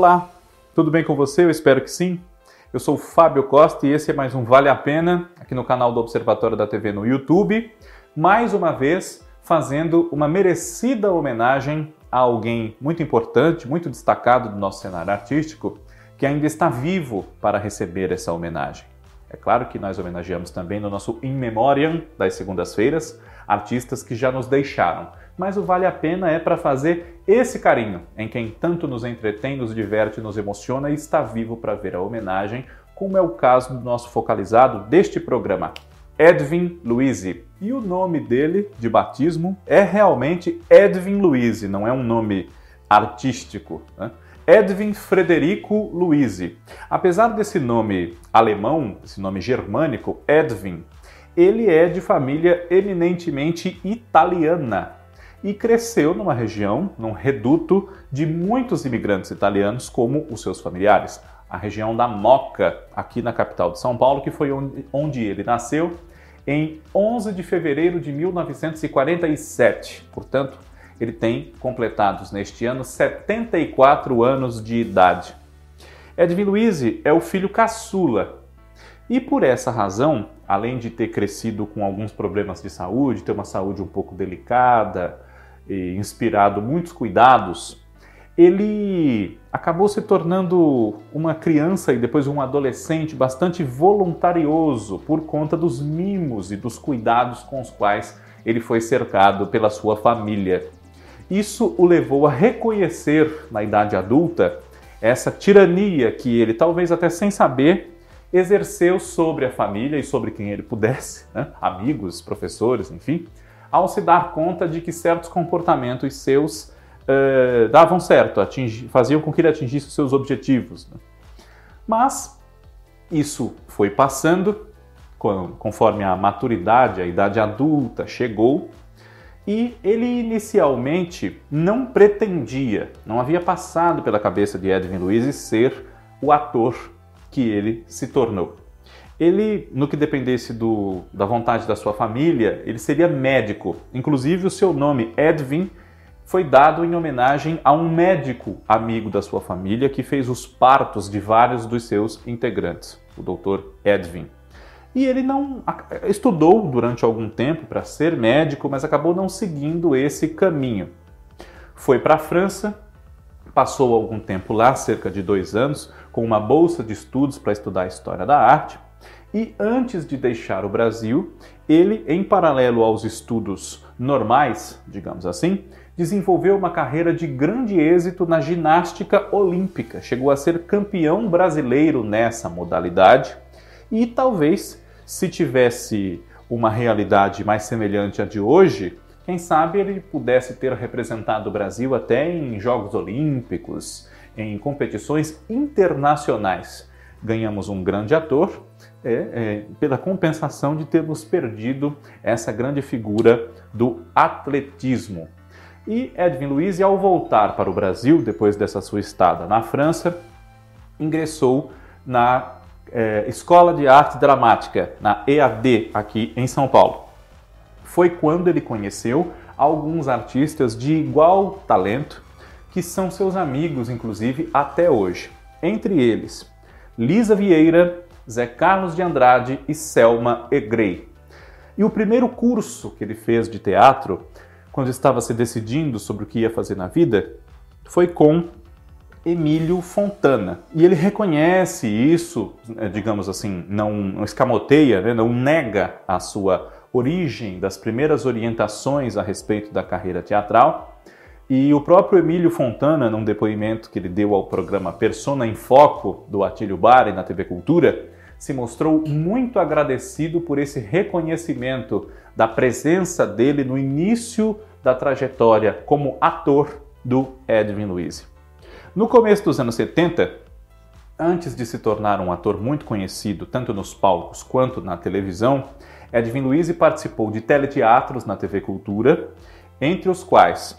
Olá, tudo bem com você? Eu espero que sim. Eu sou o Fábio Costa e esse é mais um Vale a Pena aqui no canal do Observatório da TV no YouTube. Mais uma vez, fazendo uma merecida homenagem a alguém muito importante, muito destacado do nosso cenário artístico, que ainda está vivo para receber essa homenagem. É claro que nós homenageamos também no nosso In Memoriam das segundas-feiras artistas que já nos deixaram, mas o vale a pena é para fazer esse carinho em quem tanto nos entretém, nos diverte, nos emociona e está vivo para ver a homenagem, como é o caso do nosso focalizado deste programa, Edwin Luizi. E o nome dele de batismo é realmente Edwin Luizi, não é um nome artístico. Né? Edwin Frederico Luizi. Apesar desse nome alemão, esse nome germânico, Edwin, ele é de família eminentemente italiana e cresceu numa região, num reduto de muitos imigrantes italianos, como os seus familiares. A região da Moca, aqui na capital de São Paulo, que foi onde, ele nasceu em 11 de fevereiro de 1947. Portanto, ele tem completados neste ano 74 anos de idade. Edwin Luiz é o filho caçula e por essa razão, além de ter crescido com alguns problemas de saúde, ter uma saúde um pouco delicada, e inspirado muitos cuidados, ele acabou se tornando uma criança e depois um adolescente bastante voluntarioso por conta dos mimos e dos cuidados com os quais ele foi cercado pela sua família. Isso o levou a reconhecer na idade adulta essa tirania que ele, talvez até sem saber, exerceu sobre a família e sobre quem ele pudesse, né? amigos, professores, enfim, ao se dar conta de que certos comportamentos seus uh, davam certo, atingi, faziam com que ele atingisse os seus objetivos. Né? Mas isso foi passando, conforme a maturidade, a idade adulta chegou, e ele inicialmente não pretendia, não havia passado pela cabeça de Edwin Luiz ser o ator que ele se tornou. Ele, no que dependesse do, da vontade da sua família, ele seria médico. Inclusive, o seu nome, Edwin, foi dado em homenagem a um médico amigo da sua família que fez os partos de vários dos seus integrantes, o Dr. Edwin. E ele não estudou durante algum tempo para ser médico, mas acabou não seguindo esse caminho. Foi para a França, passou algum tempo lá, cerca de dois anos, com uma bolsa de estudos para estudar a história da arte e antes de deixar o Brasil, ele, em paralelo aos estudos normais, digamos assim, desenvolveu uma carreira de grande êxito na ginástica olímpica. Chegou a ser campeão brasileiro nessa modalidade e talvez, se tivesse uma realidade mais semelhante à de hoje, quem sabe ele pudesse ter representado o Brasil até em Jogos Olímpicos, em competições internacionais. Ganhamos um grande ator é, é, pela compensação de termos perdido essa grande figura do atletismo. E Edwin Luiz, ao voltar para o Brasil, depois dessa sua estada na França, ingressou na é, Escola de Arte Dramática, na EAD, aqui em São Paulo. Foi quando ele conheceu alguns artistas de igual talento, que são seus amigos, inclusive, até hoje. Entre eles, Lisa Vieira, Zé Carlos de Andrade e Selma Egrey. E o primeiro curso que ele fez de teatro, quando estava se decidindo sobre o que ia fazer na vida, foi com Emílio Fontana. E ele reconhece isso, né, digamos assim, não escamoteia, né, não nega a sua origem das primeiras orientações a respeito da carreira teatral. E o próprio Emílio Fontana, num depoimento que ele deu ao programa Persona em Foco do Atílio Bari na TV Cultura, se mostrou muito agradecido por esse reconhecimento da presença dele no início da trajetória como ator do Edwin Luiz. No começo dos anos 70, antes de se tornar um ator muito conhecido tanto nos palcos quanto na televisão, Edwin Luiz participou de teleteatros na TV Cultura, entre os quais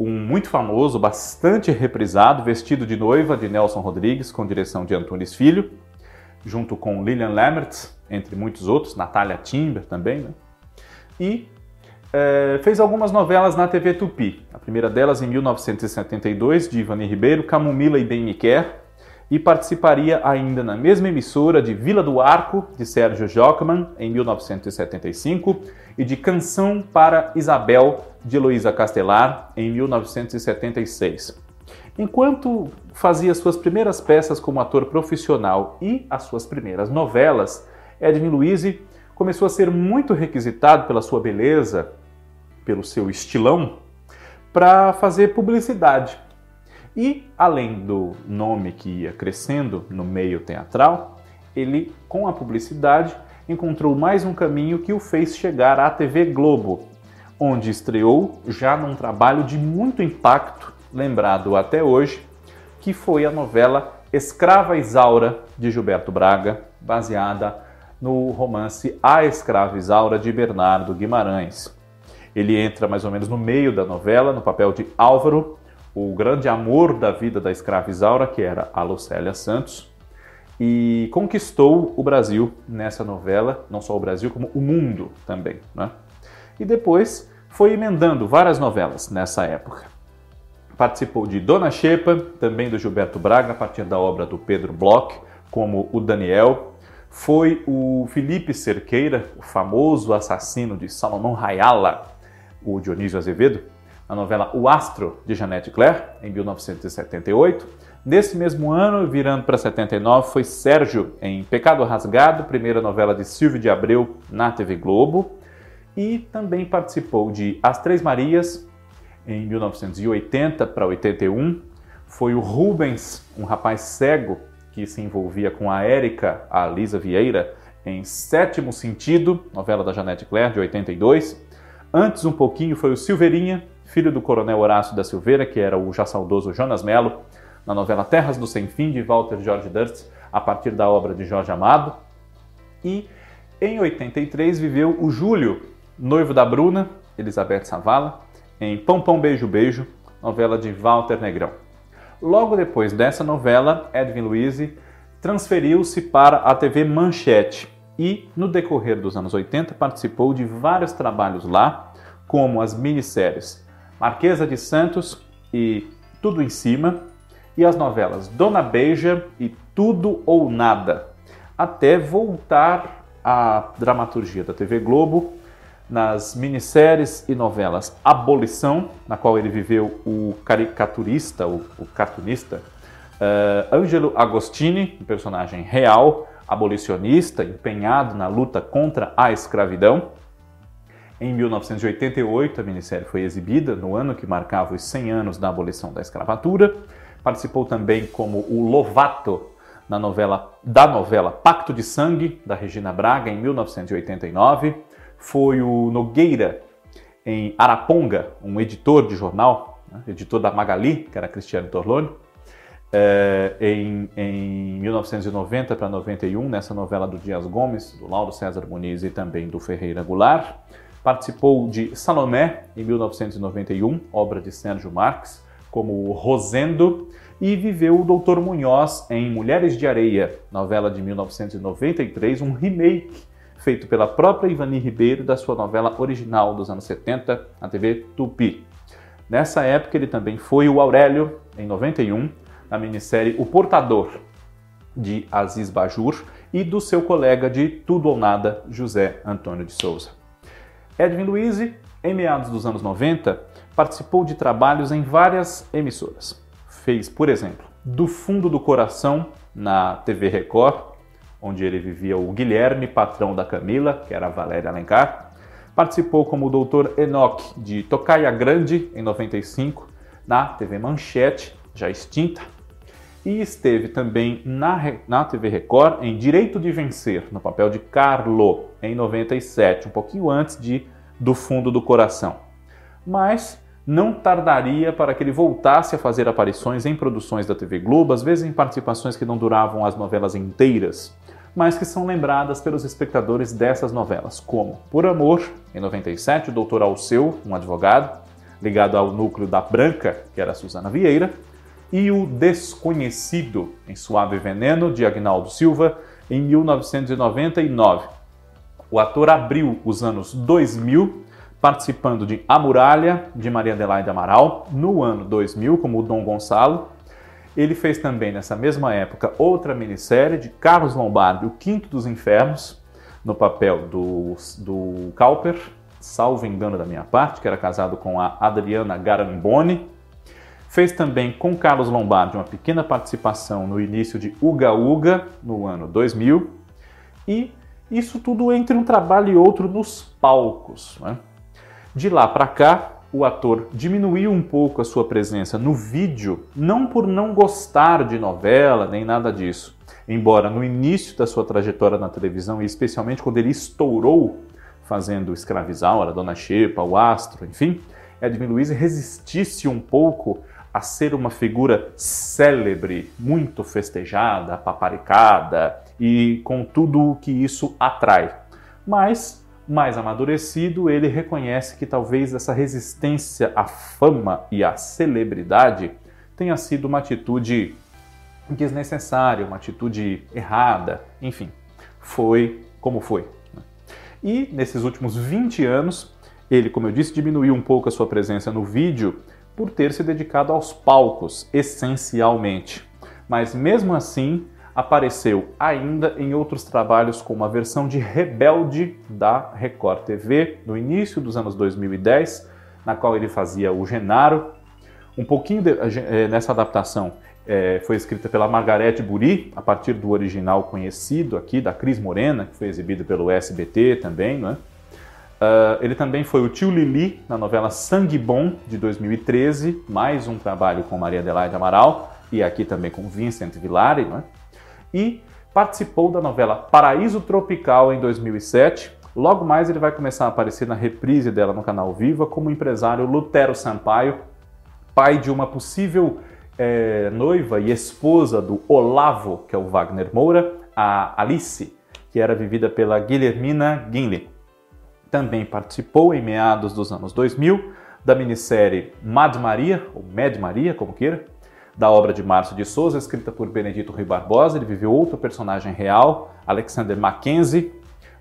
um muito famoso, bastante reprisado, Vestido de Noiva, de Nelson Rodrigues, com direção de Antunes Filho, junto com Lillian Lammertz, entre muitos outros, Natália Timber também, né? E é, fez algumas novelas na TV Tupi. A primeira delas em 1972, de Ivani Ribeiro, Camomila e Bem Me Quer, e participaria ainda na mesma emissora de Vila do Arco, de Sérgio Jockman, em 1975, e de Canção para Isabel, de Heloísa Castelar, em 1976. Enquanto fazia suas primeiras peças como ator profissional e as suas primeiras novelas, Edwin Luiz começou a ser muito requisitado pela sua beleza, pelo seu estilão, para fazer publicidade. E, além do nome que ia crescendo no meio teatral, ele, com a publicidade, encontrou mais um caminho que o fez chegar à TV Globo, onde estreou já num trabalho de muito impacto, lembrado até hoje, que foi a novela Escrava Isaura de Gilberto Braga, baseada no romance A Escrava Isaura de Bernardo Guimarães. Ele entra mais ou menos no meio da novela, no papel de Álvaro, o grande amor da vida da escrava Isaura, que era a Lucélia Santos, e conquistou o Brasil nessa novela, não só o Brasil, como o mundo também. Né? E depois foi emendando várias novelas nessa época. Participou de Dona Xepa, também do Gilberto Braga, a partir da obra do Pedro Bloch, como o Daniel. Foi o Felipe Cerqueira, o famoso assassino de Salomão Rayala, o Dionísio Azevedo, na novela O Astro, de Jeanette Claire, em 1978. Nesse mesmo ano, virando para 79, foi Sérgio em Pecado Rasgado, primeira novela de Silvio de Abreu na TV Globo. E também participou de As Três Marias, em 1980 para 81. Foi o Rubens, um rapaz cego que se envolvia com a Érica, a Lisa Vieira, em Sétimo Sentido, novela da Janete Claire, de 82. Antes, um pouquinho, foi o Silveirinha, filho do coronel Horácio da Silveira, que era o já saudoso Jonas Melo, na novela Terras do Sem Fim, de Walter George Durst, a partir da obra de Jorge Amado. E em 83 viveu o Júlio, noivo da Bruna, Elizabeth Savala, em Pão Pão Beijo Beijo, novela de Walter Negrão. Logo depois dessa novela, Edwin Luiz transferiu-se para a TV Manchete e, no decorrer dos anos 80, participou de vários trabalhos lá, como as minisséries Marquesa de Santos e Tudo em Cima, e as novelas Dona Beija e Tudo ou Nada, até voltar à dramaturgia da TV Globo nas minisséries e novelas Abolição, na qual ele viveu o caricaturista, o, o cartunista uh, Agostini, um personagem real, abolicionista, empenhado na luta contra a escravidão. Em 1988, a minissérie foi exibida, no ano que marcava os 100 anos da abolição da escravatura. Participou também como o Lovato na novela, da novela Pacto de Sangue, da Regina Braga, em 1989. Foi o Nogueira, em Araponga, um editor de jornal, né, editor da Magali, que era Cristiano Torlone, é, em, em 1990 para 91, nessa novela do Dias Gomes, do Lauro César Muniz e também do Ferreira Goulart. Participou de Salomé, em 1991, obra de Sérgio Marques, como Rosendo, e viveu o Doutor Munhoz em Mulheres de Areia, novela de 1993, um remake feito pela própria Ivani Ribeiro da sua novela original dos anos 70, na TV Tupi. Nessa época ele também foi o Aurélio, em 91, na minissérie O Portador, de Aziz Bajur, e do seu colega de Tudo ou Nada, José Antônio de Souza. Edwin Luiz, em meados dos anos 90, participou de trabalhos em várias emissoras. Fez, por exemplo, Do Fundo do Coração na TV Record, onde ele vivia o Guilherme, patrão da Camila, que era a Valéria Alencar. Participou como o Dr. Enoch de Tocaia Grande, em 95, na TV Manchete, já extinta. E esteve também na, na TV Record em Direito de Vencer, no papel de Carlo, em 97, um pouquinho antes de Do Fundo do Coração. Mas não tardaria para que ele voltasse a fazer aparições em produções da TV Globo, às vezes em participações que não duravam as novelas inteiras, mas que são lembradas pelos espectadores dessas novelas, como Por Amor, em 97, o Dr. Alceu, um advogado, ligado ao núcleo da Branca, que era Suzana Vieira, e O Desconhecido, em Suave Veneno, de Agnaldo Silva, em 1999. O ator abriu os anos 2000 participando de A Muralha, de Maria Adelaide Amaral, no ano 2000, como o Dom Gonçalo. Ele fez também, nessa mesma época, outra minissérie de Carlos Lombardi, O Quinto dos Infernos, no papel do, do Cowper, salvo engano da minha parte, que era casado com a Adriana Garamboni. Fez também com Carlos Lombardi uma pequena participação no início de Uga Uga, no ano 2000. E isso tudo entre um trabalho e outro nos palcos. Né? De lá para cá, o ator diminuiu um pouco a sua presença no vídeo, não por não gostar de novela nem nada disso. Embora no início da sua trajetória na televisão, e especialmente quando ele estourou fazendo Escravizaura, Dona Xepa, O Astro, enfim, Edwin Luiz resistisse um pouco a ser uma figura célebre, muito festejada, paparicada e com tudo o que isso atrai. Mas mais amadurecido, ele reconhece que talvez essa resistência à fama e à celebridade tenha sido uma atitude desnecessária, uma atitude errada, enfim, foi como foi. Né? E nesses últimos 20 anos, ele, como eu disse, diminuiu um pouco a sua presença no vídeo por ter se dedicado aos palcos, essencialmente. Mas mesmo assim, apareceu ainda em outros trabalhos como a versão de Rebelde da Record TV, no início dos anos 2010, na qual ele fazia o Genaro. Um pouquinho de, é, nessa adaptação é, foi escrita pela Margarete Buri, a partir do original conhecido aqui, da Cris Morena, que foi exibido pelo SBT também, né? Uh, ele também foi o tio Lili na novela Sangue Bom, de 2013, mais um trabalho com Maria Adelaide Amaral, e aqui também com Vincent Villari, né? e participou da novela Paraíso Tropical em 2007. Logo mais ele vai começar a aparecer na reprise dela no canal Viva como empresário Lutero Sampaio, pai de uma possível é, noiva e esposa do Olavo, que é o Wagner Moura, a Alice, que era vivida pela Guilhermina Guinle. Também participou em meados dos anos 2000 da minissérie Mad Maria, ou Mad Maria, como queira, da obra de Márcio de Souza, escrita por Benedito Rui Barbosa. Ele viveu outro personagem real, Alexander Mackenzie,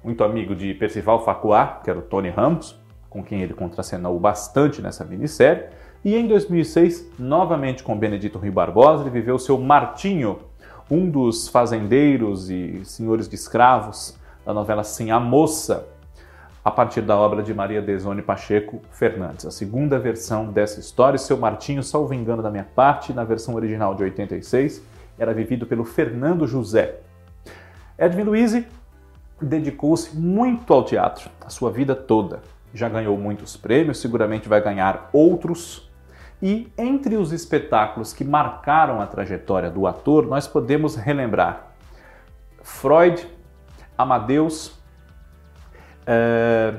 muito amigo de Percival Facuá, que era o Tony Ramos, com quem ele contracenou bastante nessa minissérie. E em 2006, novamente com Benedito Rui Barbosa, ele viveu seu Martinho, um dos fazendeiros e senhores de escravos da novela Sim a Moça, a partir da obra de Maria Desone Pacheco Fernandes. A segunda versão dessa história, seu Martinho, salvo engano da minha parte, na versão original de 86, era vivido pelo Fernando José. Edwin Luiz dedicou-se muito ao teatro, a sua vida toda. Já ganhou muitos prêmios, seguramente vai ganhar outros. E entre os espetáculos que marcaram a trajetória do ator, nós podemos relembrar Freud, Amadeus, é,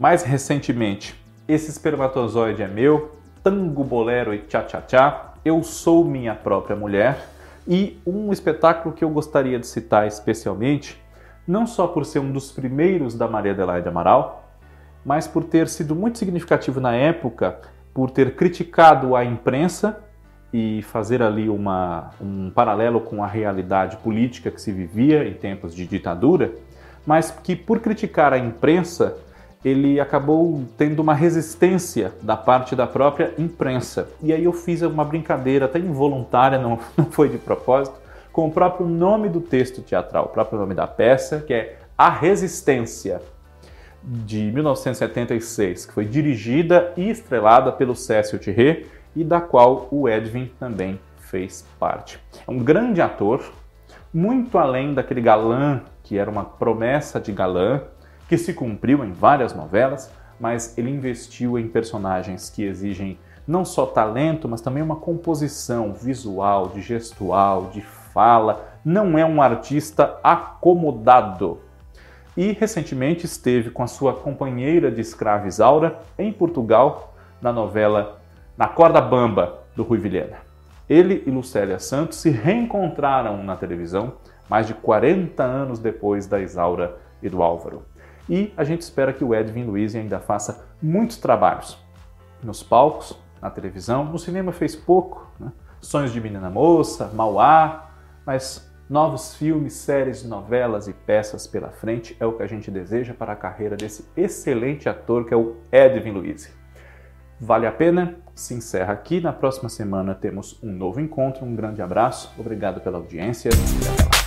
mais recentemente, esse espermatozoide é meu, tango, bolero e tchá-tchá-tchá, eu sou minha própria mulher e um espetáculo que eu gostaria de citar especialmente, não só por ser um dos primeiros da Maria Adelaide Amaral, mas por ter sido muito significativo na época, por ter criticado a imprensa e fazer ali uma, um paralelo com a realidade política que se vivia em tempos de ditadura, mas que por criticar a imprensa, ele acabou tendo uma resistência da parte da própria imprensa. E aí eu fiz uma brincadeira até involuntária, não, não foi de propósito, com o próprio nome do texto teatral, o próprio nome da peça, que é A Resistência, de 1976, que foi dirigida e estrelada pelo Cécio Thierry e da qual o Edwin também fez parte. É um grande ator, muito além daquele galã que era uma promessa de galã, que se cumpriu em várias novelas, mas ele investiu em personagens que exigem não só talento, mas também uma composição visual, de gestual, de fala. Não é um artista acomodado. E recentemente esteve com a sua companheira de escrava Isaura em Portugal na novela Na Corda Bamba do Rui Vilhena. Ele e Lucélia Santos se reencontraram na televisão mais de 40 anos depois da Isaura e do Álvaro. E a gente espera que o Edwin Luiz ainda faça muitos trabalhos nos palcos, na televisão, no cinema fez pouco, né? Sonhos de Menina Moça, Mauá, mas Novos filmes, séries, novelas e peças pela frente é o que a gente deseja para a carreira desse excelente ator que é o Edwin Luiz. Vale a pena? Se encerra aqui. Na próxima semana temos um novo encontro. Um grande abraço, obrigado pela audiência e até lá.